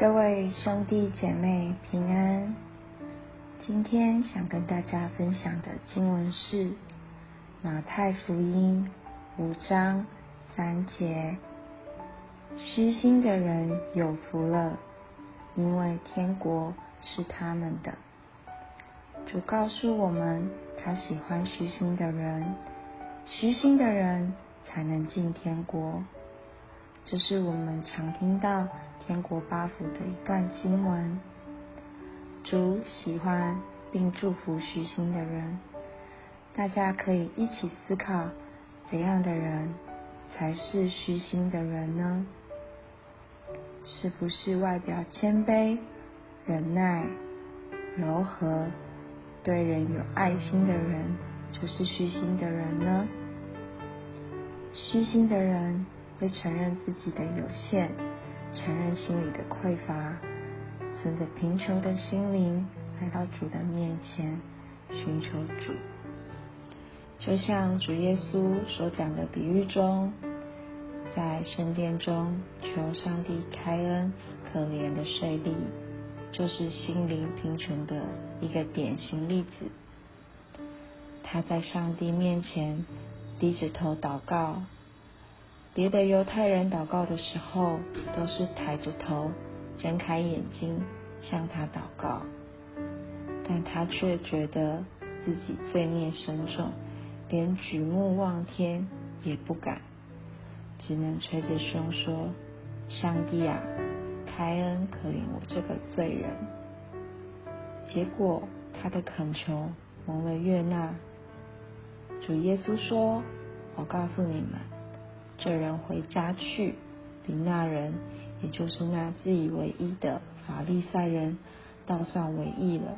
各位兄弟姐妹平安。今天想跟大家分享的经文是马太福音五章三节：虚心的人有福了，因为天国是他们的。主告诉我们，他喜欢虚心的人，虚心的人才能进天国。这是我们常听到。天国八福的一段经文，主喜欢并祝福虚心的人。大家可以一起思考，怎样的人才是虚心的人呢？是不是外表谦卑、忍耐、柔和、对人有爱心的人，就是虚心的人呢？虚心的人会承认自己的有限。承认心里的匮乏，存着贫穷的心灵来到主的面前寻求主，就像主耶稣所讲的比喻中，在圣殿中求上帝开恩可怜的税吏，就是心灵贫穷的一个典型例子。他在上帝面前低着头祷告。别的犹太人祷告的时候，都是抬着头、睁开眼睛向他祷告，但他却觉得自己罪孽深重，连举目望天也不敢，只能捶着胸说：“上帝啊，开恩可怜我这个罪人。”结果他的恳求蒙了悦纳。主耶稣说：“我告诉你们。”这人回家去，比那人，也就是那自以为义的法利赛人，倒算为义了。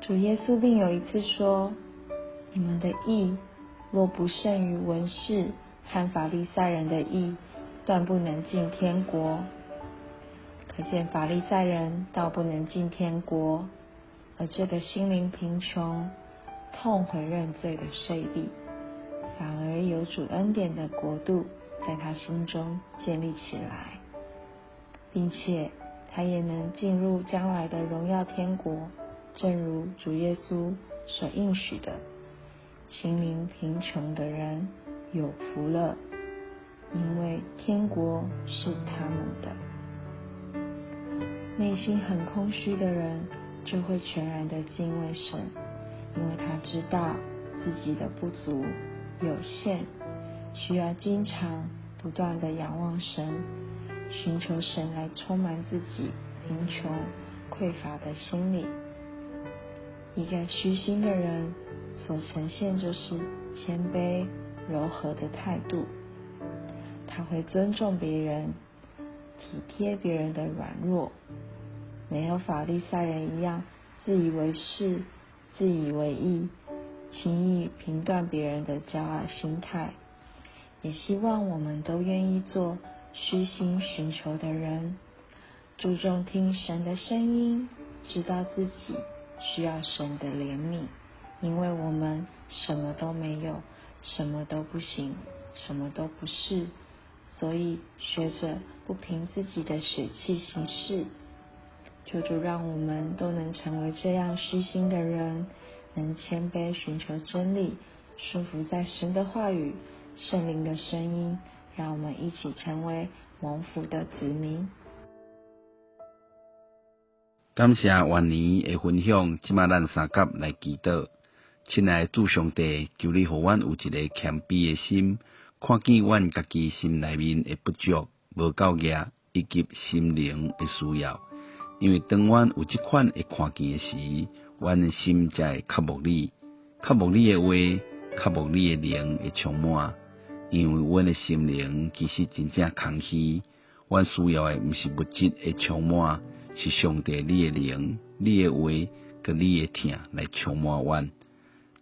主耶稣另有一次说：“你们的义若不胜于文士和法利赛人的义，断不能进天国。”可见法利赛人倒不能进天国，而这个心灵贫穷、痛悔认罪的税吏。反而有主恩典的国度在他心中建立起来，并且他也能进入将来的荣耀天国，正如主耶稣所应许的：心灵贫穷的人有福了，因为天国是他们的；内心很空虚的人就会全然的敬畏神，因为他知道自己的不足。有限，需要经常不断的仰望神，寻求神来充满自己贫穷匮乏的心理。一个虚心的人所呈现就是谦卑柔和的态度，他会尊重别人，体贴别人的软弱，没有法利赛人一样自以为是、自以为意。轻易评断别人的骄傲心态，也希望我们都愿意做虚心寻求的人，注重听神的声音，知道自己需要神的怜悯，因为我们什么都没有，什么都不行，什么都不是，所以学着不凭自己的血气行事，求主让我们都能成为这样虚心的人。能谦卑寻求真理，顺服在神的话语、圣灵的声音，让我们一起成为蒙福的子民。感谢万年的分享，今晚咱三甲来祈祷，亲爱主上帝，求你互阮有一个谦卑的心，看见阮家己心内面的不足、无够额以及心灵的需要，因为当阮有即款会看见的时。阮诶心才会较无你，较无你的话，较无你的灵会充满。因为阮的心灵其实真正空虚，阮需要的毋是物质的充满，是上帝你的灵、你的话、跟你的听来充满阮。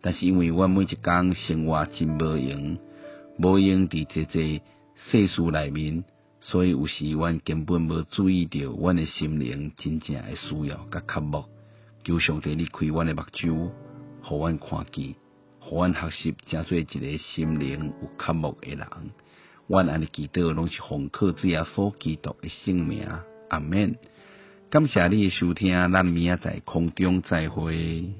但是因为阮每一工生活真无用，无用伫这这世事内面，所以有时阮根本无注意到阮的心灵真正的需要甲渴慕。求上帝，你开阮的目睭，互阮看见，互阮学习，成做一个心灵有渴慕的人。阮安尼祈祷，拢是奉靠主耶稣基督的圣名，阿免。感谢你诶收听，咱明仔在空中再会。